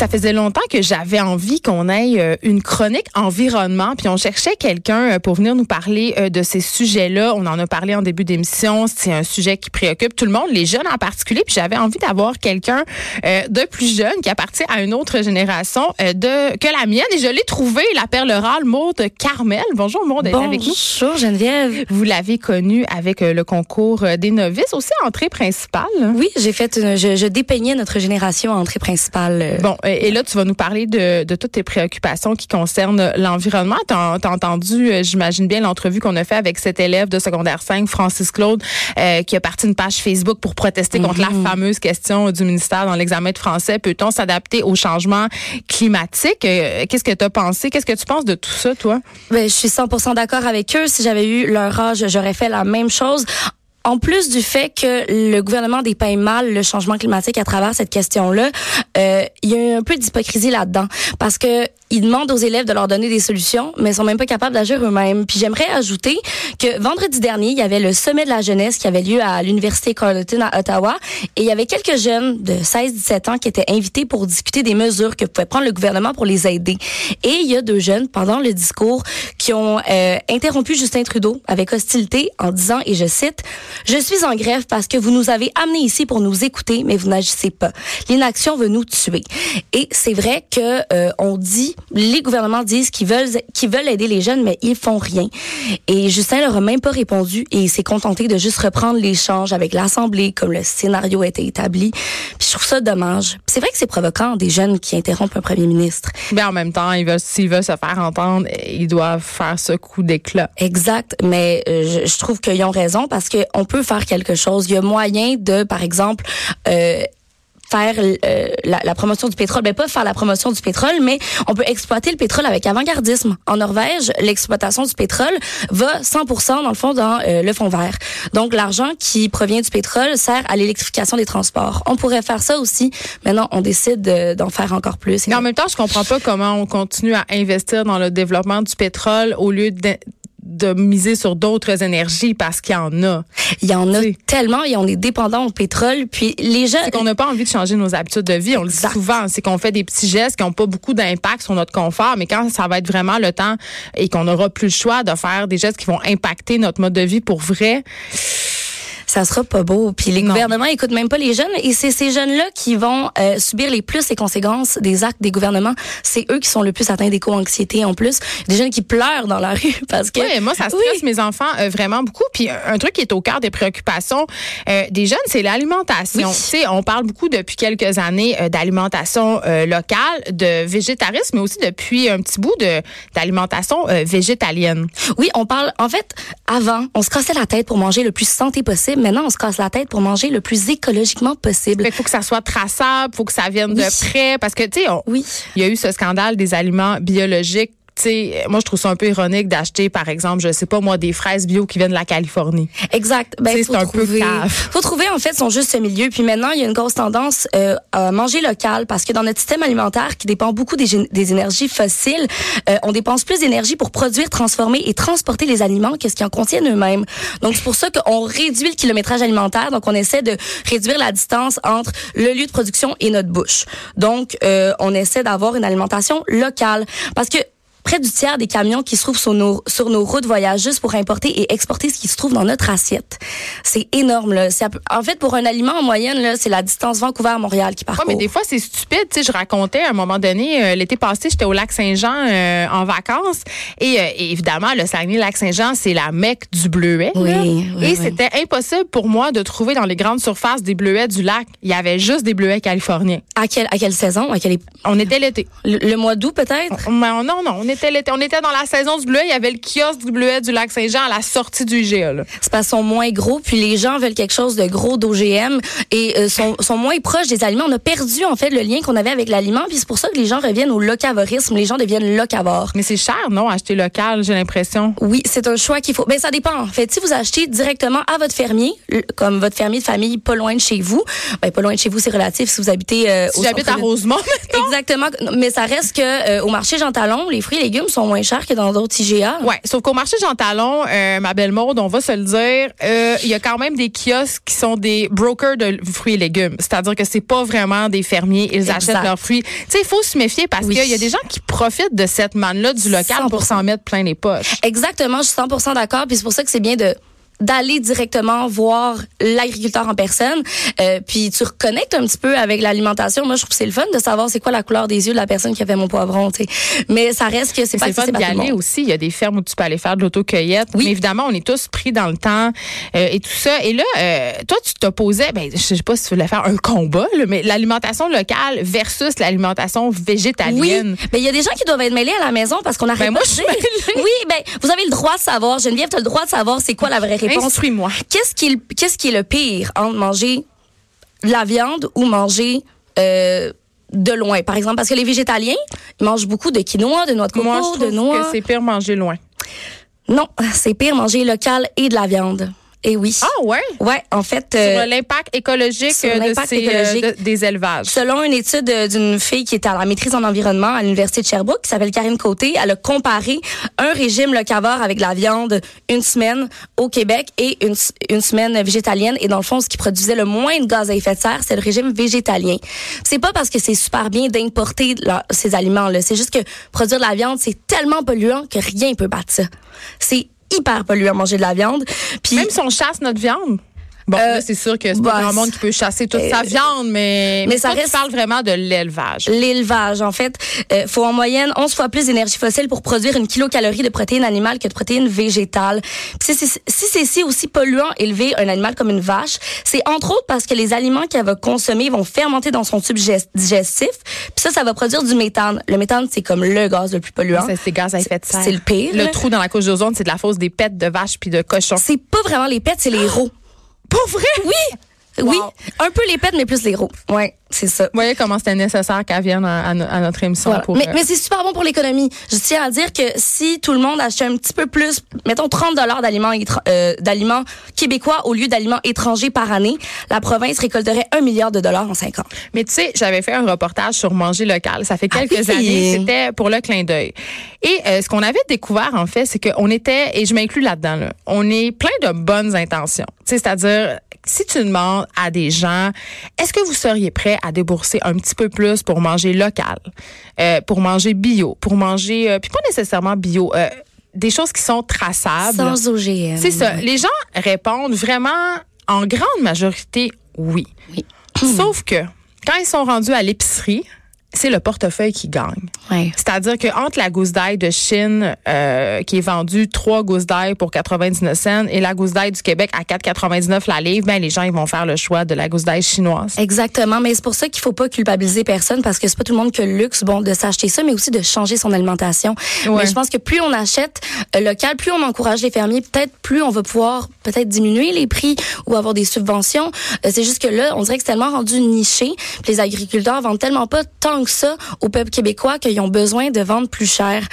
Ça faisait longtemps que j'avais envie qu'on ait euh, une chronique environnement, puis on cherchait quelqu'un euh, pour venir nous parler euh, de ces sujets-là. On en a parlé en début d'émission. C'est un sujet qui préoccupe tout le monde, les jeunes en particulier. Puis j'avais envie d'avoir quelqu'un de plus jeune qui appartient à une autre génération de que la mienne. Et je l'ai trouvé, la perle rare, Maude Carmel. Bonjour Maude, Bonjour, avec nous? Bonjour Geneviève. Vous l'avez connue avec le concours des novices, aussi entrée principale. Oui, j'ai fait, une, je, je, dépeignais notre génération à entrée principale. Bon, et là, tu vas nous parler de, de toutes tes préoccupations qui concernent l'environnement. Tu as, entendu, euh, j'imagine bien, l'entrevue qu'on a fait avec cet élève de secondaire 5, Francis Claude, euh, qui a parti une page Facebook pour protester contre la mhm. fameuse question du ministère dans l'examen de français. Peut-on s'adapter au changement climatique? Euh, qu'est-ce que tu as pensé? Qu'est-ce que tu penses de tout ça, toi? Ben, je suis 100% d'accord avec eux. Si j'avais eu leur âge, j'aurais fait la même chose en plus du fait que le gouvernement dépeint mal le changement climatique à travers cette question-là, euh, il y a un peu d'hypocrisie là-dedans. Parce que ils demandent aux élèves de leur donner des solutions, mais ils sont même pas capables d'agir eux-mêmes. Puis j'aimerais ajouter que vendredi dernier, il y avait le sommet de la jeunesse qui avait lieu à l'université Carleton à Ottawa, et il y avait quelques jeunes de 16-17 ans qui étaient invités pour discuter des mesures que pouvait prendre le gouvernement pour les aider. Et il y a deux jeunes pendant le discours qui ont euh, interrompu Justin Trudeau avec hostilité en disant, et je cite, je suis en grève parce que vous nous avez amenés ici pour nous écouter, mais vous n'agissez pas. L'inaction veut nous tuer. Et c'est vrai que euh, on dit les gouvernements disent qu'ils veulent qu'ils veulent aider les jeunes, mais ils font rien. Et Justin leur a même pas répondu et il s'est contenté de juste reprendre l'échange avec l'Assemblée comme le scénario était établi. Puis je trouve ça dommage. C'est vrai que c'est provoquant des jeunes qui interrompent un premier ministre. Mais en même temps, ils veulent s'ils veulent se faire entendre, ils doivent faire ce coup d'éclat. Exact, mais euh, je, trouve qu'ils ont raison parce qu'on peut faire quelque chose. Il y a moyen de, par exemple, euh, faire euh, la, la, promotion du pétrole. Ben pas faire la promotion du pétrole, mais on peut exploiter le pétrole avec avant-gardisme. En Norvège, l'exploitation du pétrole va 100% dans le fond dans euh, le fond vert. Donc l'argent qui provient du pétrole sert à l'électrification des transports. On pourrait faire ça aussi. Maintenant, on décide d'en faire encore plus. Mais en même temps, je comprends pas comment on continue à investir dans le développement du pétrole au lieu de de miser sur d'autres énergies parce qu'il y en a. Il y en a tellement et on est dépendant au pétrole. Puis les gens. C'est qu'on n'a pas envie de changer nos habitudes de vie. On le dit souvent. C'est qu'on fait des petits gestes qui n'ont pas beaucoup d'impact sur notre confort. Mais quand ça va être vraiment le temps et qu'on n'aura plus le choix de faire des gestes qui vont impacter notre mode de vie pour vrai, ça sera pas beau. Puis les gouvernements écoutent même pas les jeunes et c'est ces jeunes-là qui vont euh, subir les plus les conséquences des actes des gouvernements. C'est eux qui sont le plus atteints d'éco-anxiété en plus. Des jeunes qui pleurent dans la rue parce que. Oui, moi ça stresse mes enfants euh, vraiment beaucoup. Puis un truc qui est au cœur des préoccupations euh, des jeunes, c'est l'alimentation. Tu sais, on parle beaucoup depuis quelques années d'alimentation locale, de végétarisme, mais aussi depuis un petit bout de d'alimentation végétalienne. Oui, on parle. En fait, avant, on se cassait la tête pour manger le plus santé possible maintenant, on se casse la tête pour manger le plus écologiquement possible. Il faut que ça soit traçable, il faut que ça vienne de près, parce que, tu sais, oui. il y a eu ce scandale des aliments biologiques moi, je trouve ça un peu ironique d'acheter, par exemple, je sais pas moi, des fraises bio qui viennent de la Californie. Exact. Ben, c'est un peu cave. Faut trouver en fait son juste milieu. Puis maintenant, il y a une grosse tendance euh, à manger local parce que dans notre système alimentaire qui dépend beaucoup des, des énergies fossiles, euh, on dépense plus d'énergie pour produire, transformer et transporter les aliments que ce qui en contiennent eux-mêmes. Donc c'est pour ça qu'on réduit le kilométrage alimentaire. Donc on essaie de réduire la distance entre le lieu de production et notre bouche. Donc euh, on essaie d'avoir une alimentation locale parce que près du tiers des camions qui se trouvent sur nos, sur nos routes voyagent juste pour importer et exporter ce qui se trouve dans notre assiette. C'est énorme. Là. En fait, pour un aliment en moyenne, là, c'est la distance Vancouver-Montréal qui parcourt. Ouais, mais des fois, c'est stupide. Tu sais, je racontais à un moment donné, euh, l'été passé, j'étais au lac Saint-Jean euh, en vacances. Et, euh, évidemment, le Saguenay-Lac-Saint-Jean, c'est la mecque du bleuet. Oui, et c'était impossible pour moi de trouver dans les grandes surfaces des bleuets du lac. Il y avait juste des bleuets californiens. À, quelle à quelle saison? À quelle... On était l'été. Le, mois d'août, peut-être? Non, non, on était c'était l'été. On était dans la saison du bleuet. Il y avait le kiosque du bleuet du lac Saint-Jean à la sortie du IGA. C'est parce qu'ils sont moins gros, puis les gens veulent quelque chose de gros d'OGM et euh, sont, sont moins proches des aliments. On a perdu en fait le lien qu'on avait avec l'aliment, puis c'est pour ça que les gens reviennent au locavorisme. Les gens deviennent locavores. Mais c'est cher, non, acheter local, j'ai l'impression? Oui, c'est un choix qu'il faut. Ben ça dépend. En fait, si vous achetez directement à votre fermier, comme votre fermier de famille, pas loin de chez vous, ben pas loin de chez vous, c'est relatif. Si vous habitez euh, Si au j'habite à. Rosemont. Exactement. Mais ça reste que euh, au marché Jean Talon, les fruits et légumes sont moins chers que dans d'autres IGA. Ouais, sauf qu'au marché Jean Talon, euh, ma belle Maude, on va se le dire, euh, il y a quand même des kiosques qui sont des brokers de fruits et légumes. C'est-à-dire que c'est pas vraiment des fermiers, ils Exact. achètent leurs fruits. Tu sais, il faut se méfier parce Oui. qu'il y a des gens qui profitent de cette manne-là du local pour 100%. s'en mettre plein les poches. Exactement, je suis 100% d'accord. Puis c'est pour ça que c'est bien de d'aller directement voir l'agriculteur en personne. Euh, puis tu reconnectes un petit peu avec l'alimentation. Moi, je trouve que c'est le fun de savoir c'est quoi la couleur des yeux de la personne qui a fait mon poivron. tu sais. Mais ça reste que c'est pas fun d'y aller aussi. Il y a des fermes où tu peux aller faire de l'autocueillette. Oui. Mais évidemment, on est tous pris dans le temps euh, et tout ça. Et là, euh, toi, tu t'opposais, ben, je sais pas si tu voulais faire un combat, là, mais l'alimentation locale versus l'alimentation Oui, végétalienne. mais il y a des gens qui doivent être mêlés à la maison parce qu'on arrête Ben, moi, pas de je suis. Oui, ben vous avez le droit de savoir. Geneviève, tu as le droit de savoir c'est quoi la vraie réponse. Instruis-moi. Qu'est-ce qui, est le- qu'est-ce qui est le pire entre manger de la viande ou manger euh, de loin? Par exemple, parce que les végétaliens, ils mangent beaucoup de quinoa, de noix de coco, Moi, je de noix. que c'est pire manger loin. Non, c'est pire manger local et de la viande. Et oui. Ah ouais? Ouais, en fait, Sur euh, l'impact écologique sur euh, de l'impact ces, écologique. de- des élevages. Selon une étude euh, d'une fille qui est à la maîtrise en environnement à l'Université de Sherbrooke, qui s'appelle Karine Côté, elle a comparé un régime locavore avec la viande une semaine au Québec et une, une semaine végétalienne. Et dans le fond, ce qui produisait le moins de gaz à effet de serre, c'est le régime végétalien. C'est pas parce que c'est super bien d'importer ces aliments-là. C'est juste que produire de la viande, c'est tellement polluant que rien peut battre ça. C'est hyper polluant manger de la viande. Puis Même si on chasse notre viande. Bon, Euh, là, c'est sûr que c'est bah, pas grand monde qui peut chasser toute sa euh, viande, mais, mais mais ça reste- tu parles vraiment de l'élevage. L'élevage, en fait, euh, faut en moyenne 11 fois plus d'énergie fossile pour produire une kilocalorie de protéines animales que de protéines végétales. Puis Si c'est si c'est si aussi polluant élever un animal comme une vache, c'est entre autres parce que les aliments qu'elle va consommer vont fermenter dans son tube gest- digestif. Puis ça, ça va produire du méthane. Le méthane, c'est comme le gaz le plus polluant. Ça, C'est gaz à effet de serre. C'est le pire. Le trou dans la couche d'ozone, c'est de la fausse des pets de vaches puis de cochons. C'est pas vraiment les pets, c'est les rots. Pas vrai? Oui, Wow. oui, un peu les pets, mais plus les rots. Ouais, c'est ça. Vous voyez comment c'était nécessaire qu'elle vienne à, à no- à notre émission Voilà. pour. mais euh, mais c'est super bon pour l'économie. Je tiens à dire que si tout le monde achetait un petit peu plus, mettons 30 dollars d'aliments euh, d'aliments québécois au lieu d'aliments étrangers par année, la province récolterait un milliard de dollars en cinq ans. Mais tu sais, j'avais fait un reportage sur manger local. Ça fait Ah quelques oui? années. C'était pour le clin d'œil. Et euh, ce qu'on avait découvert, en fait, c'est qu'on était, et je m'inclus là-dedans, là, on est plein de bonnes intentions. Tu sais, c'est-à-dire, si tu demandes à des gens, est-ce que vous seriez prêt à débourser un petit peu plus pour manger local, euh, pour manger bio, pour manger, euh, puis pas nécessairement bio, euh, des choses qui sont traçables? Sans OGM. C'est ça. Les gens répondent vraiment en grande majorité oui. Oui. Sauf que quand ils sont rendus à l'épicerie, c'est le portefeuille qui gagne. Ouais. C'est-à-dire que entre la gousse d'ail de Chine euh, qui est vendue trois gousses d'ail pour 99 cents et la gousse d'ail du Québec à 4,99 la livre, ben les gens ils vont faire le choix de la gousse d'ail chinoise. Exactement, mais c'est pour ça qu'il faut pas culpabiliser personne parce que c'est pas tout le monde qui a le luxe bon de s'acheter ça, mais aussi de changer son alimentation. Ouais. Mais je pense que plus on achète euh, local, plus on encourage les fermiers, peut-être plus on va pouvoir peut-être diminuer les prix ou avoir des subventions. Euh, c'est juste que là, on dirait que c'est tellement rendu niché, les agriculteurs vendent tellement pas tant que ça au peuple québécois qu'ils ont besoin de vendre plus cher.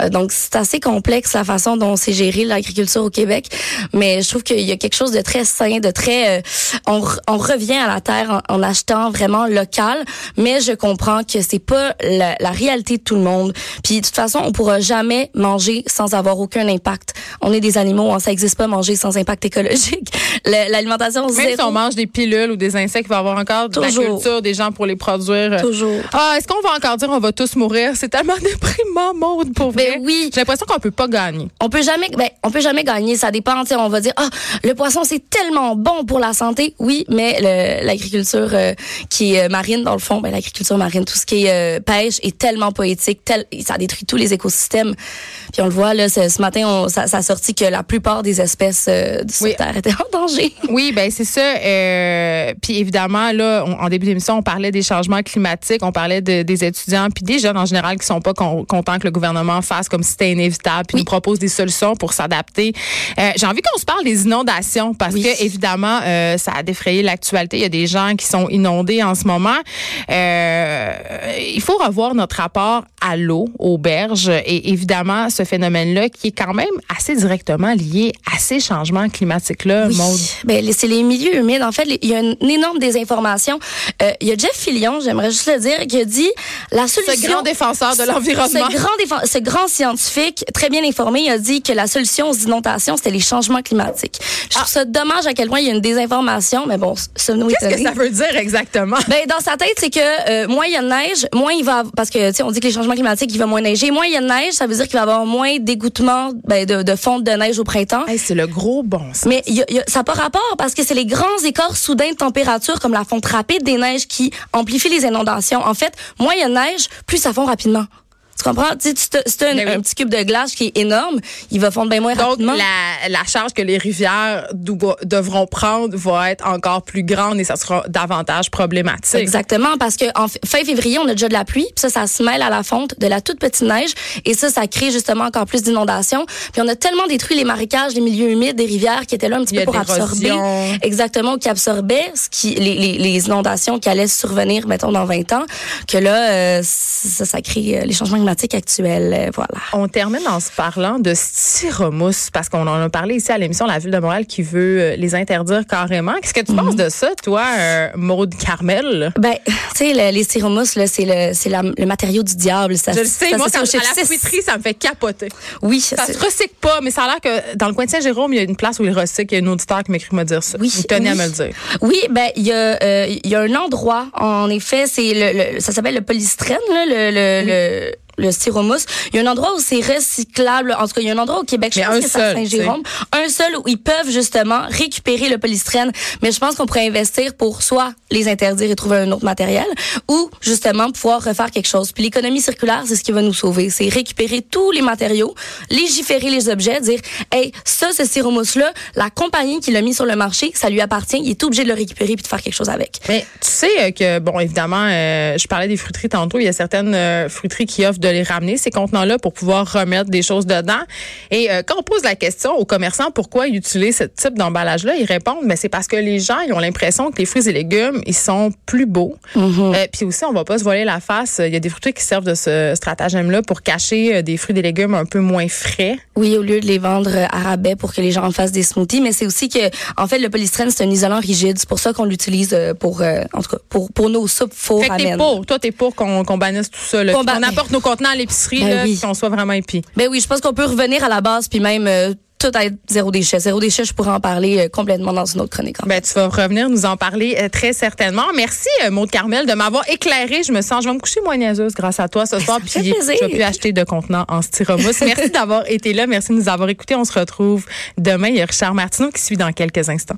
Euh, donc c'est assez complexe la façon dont c'est géré l'agriculture au Québec, mais je trouve qu'il y a quelque chose de très sain, de très euh, on, on revient à la terre en, achetant vraiment local, mais je comprends que c'est pas la, la réalité de tout le monde. Puis de toute façon, on pourra jamais manger sans avoir aucun impact. On est des animaux, hein, ça existe pas manger sans impact écologique. L'alimentation Même zéro. si on mange des pilules ou des insectes, il va y avoir encore de la culture des gens pour les produire. Toujours. Ah, est-ce qu'on va encore dire on va tous mourir? C'est tellement déprimant, Maude, pour vrai. Ben oui. J'ai l'impression qu'on peut pas gagner. On peut jamais, ben, on peut jamais gagner. Ça dépend. On va dire, ah, le poisson c'est tellement bon pour la santé. Oui, mais l'agriculture euh, qui est euh, marine, dans le fond, ben, l'agriculture marine, tout ce qui est euh, pêche est tellement poétique, tel, ça détruit tous les écosystèmes. Puis on le voit là, ce, ce matin, on, ça, ça a sorti que la plupart des espèces euh, du Oui. sur Terre étaient en danger. Oui, ben c'est ça. Euh, puis évidemment, là, on- en début d'émission, on parlait des changements climatiques, on parlait de- des étudiants puis des jeunes en général qui sont pas con- contents que le gouvernement fasse comme si c'était inévitable puis nous propose des solutions pour s'adapter. Euh, J'ai envie qu'on se parle des inondations parce Oui. que évidemment euh, ça a défrayé l'actualité. Il y a des gens qui sont inondés en ce moment. Euh, il faut revoir notre rapport à l'eau, aux berges et évidemment ce phénomène-là qui est quand même assez directement lié à ces changements climatiques-là. Oui. Ben, c'est les milieux humides. En fait, il y a une, énorme désinformation. Euh, il y a Jeff Fillion, j'aimerais juste le dire, qui a dit la solution. Ce grand défenseur de l'environnement. Ce grand, ce grand scientifique, très bien informé, il a dit que la solution aux inondations, c'était les changements climatiques. Je trouve ça dommage à quel point il y a une désinformation, mais bon, ça nous Ah. Qu'est-ce que ça veut dire exactement? ben, dans sa tête, c'est que euh, moins il y a de neige, moins il va parce que tu sais on dit que les changements climatiques il va moins neiger, moins il y a de neige, ça veut dire qu'il va y avoir moins d'égouttement ben, de, de fonte de neige au printemps. Hey, c'est le gros bon sens. Mais y a- y a- ça rapport parce que c'est les grands écarts soudains de température comme la fonte rapide des neiges qui amplifient les inondations. En fait, moins il y a de neige, plus ça fond rapidement. Tu comprends? Tu sais, t'as un, Ben oui. un petit cube de glace qui est énorme, il va fondre bien moins Donc, rapidement. la, la charge que les rivières devront prendre va être encore plus grande et ça sera davantage problématique. Exactement, parce que en fin février, on a déjà de la pluie, puis ça, ça se mêle à la fonte de la toute petite neige, et ça, ça crée justement encore plus d'inondations. Puis on a tellement détruit les marécages, les milieux humides, des rivières qui étaient là un petit peu pour absorber, exactement, qui absorbaient ce qui, les, les, les inondations qui allaient survenir, mettons, dans 20 ans, que là, euh, ça, ça crée euh, les changements actuels, euh, voilà. On termine en se parlant de styromousse parce qu'on en a parlé ici à l'émission La Ville de Montréal qui veut euh, les interdire carrément. Qu'est-ce que tu Mhm. penses de ça, toi, euh, Maude Carmel? Ben, tu sais, le- les styromousses, c'est le, le matériau du diable. Ça, Je le sais, ça moi, quand au à la fruiterie, ça me fait capoter. Oui, Ça se recycle pas, mais ça a l'air que dans le coin de Saint-Jérôme, il y a une place où ils recyclent. Il y a un auditeur qui m'écrit me dire ça. Oui, Il tenait à me le dire. Oui, ben il y a euh, il y a un endroit en effet, c'est le, le- ça s'appelle le polystyrène là, le le, le le styromousse. Il y a un endroit où c'est recyclable. En tout cas, il y a un endroit au Québec, je Mais pense un que c'est Saint-Jérôme. Un seul où ils peuvent justement récupérer le polystyrène. Mais je pense qu'on pourrait investir pour soit les interdire et trouver un autre matériel, ou justement pouvoir refaire quelque chose. Puis l'économie circulaire, c'est ce qui va nous sauver. C'est récupérer tous les matériaux, légiférer les objets, dire, hey, ça, ce styromousse-là, la compagnie qui l'a mis sur le marché, ça lui appartient, il est obligé de le récupérer puis de faire quelque chose avec. Mais tu sais euh, que, bon, évidemment, euh, je parlais des fruiteries tantôt. Il y a certaines euh, fruiteries qui offrent de les ramener, ces contenants-là, pour pouvoir remettre des choses dedans. Et euh, quand on pose la question aux commerçants pourquoi ils utilisent ce type d'emballage-là, ils répondent, mais c'est parce que les gens, ils ont l'impression que les fruits et légumes, ils sont plus beaux. Euh, Puis aussi, on va pas se voiler la face. Il y a des fruiteries qui servent de ce stratagème-là pour cacher euh, des fruits et des légumes un peu moins frais. Oui, au lieu de les vendre à rabais pour que les gens en fassent des smoothies, mais c'est aussi que, en fait, le polystyrène, c'est un isolant rigide. C'est pour ça qu'on l'utilise pour, en tout cas, pour, pour nos soupes faux Fait que t'es pour. Toi, t'es pour qu'on bannisse tout ça. Qu'on apporte nos contenants à l'épicerie, Ben oui. qu'on soit vraiment épis. Ben oui, je pense qu'on peut revenir à la base puis même euh, tout être zéro déchet. Zéro déchet, je pourrais en parler euh, complètement dans une autre chronique. en Ben, tu vas revenir nous en parler euh, très certainement. Merci, euh, Maud Carmel, de m'avoir éclairé. Je me sens, je vais me coucher moins niaiseuse grâce à toi ce soir. me fait Puis, je vais plus acheter de contenants en styromousse. Merci d'avoir été là. Merci de nous avoir écoutés. On se retrouve demain. Il y a Richard Martineau qui suit dans quelques instants.